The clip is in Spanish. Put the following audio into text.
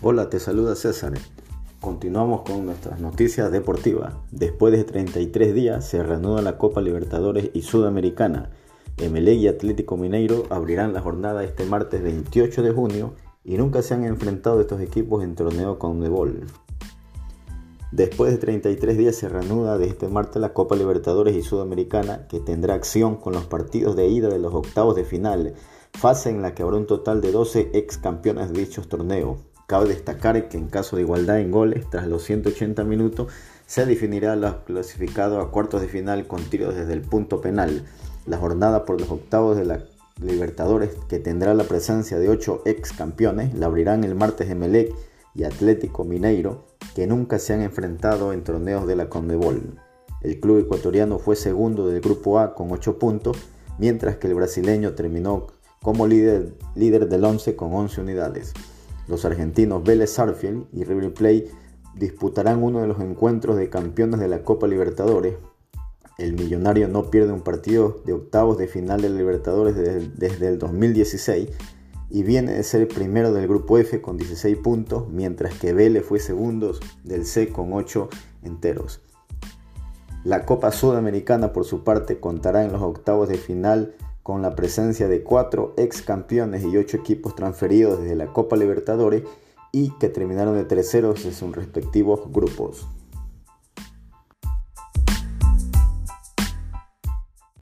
Hola, te saluda César. Continuamos con nuestras noticias deportivas. Después de 33 días se reanuda la Copa Libertadores y Sudamericana. Emelec y Atlético Mineiro abrirán la jornada este martes 28 de junio y nunca se han enfrentado estos equipos en torneo con Nebol. Después de 33 días se reanuda de este martes la Copa Libertadores y Sudamericana que tendrá acción con los partidos de ida de los octavos de final, fase en la que habrá un total de 12 ex campeones de dichos torneos. Cabe destacar que en caso de igualdad en goles, tras los 180 minutos, se definirá los clasificados a cuartos de final con tiros desde el punto penal. La jornada por los octavos de la Libertadores, que tendrá la presencia de 8 ex campeones, la abrirán el martes Emelec y Atlético Mineiro, que nunca se han enfrentado en torneos de la Conmebol. El club ecuatoriano fue segundo del grupo A con 8 puntos, mientras que el brasileño terminó como líder, líder del 11 con 11 unidades. Los argentinos Vélez Sarfield y River Plate disputarán uno de los encuentros de campeones de la Copa Libertadores. El millonario no pierde un partido de octavos de final de Libertadores desde, el 2016 y viene de ser primero del grupo F con 16 puntos, mientras que Vélez fue segundo del C con 8 enteros. La Copa Sudamericana por su parte contará en los octavos de final con la presencia de cuatro ex campeones y ocho equipos transferidos desde la Copa Libertadores y que terminaron de terceros en sus respectivos grupos.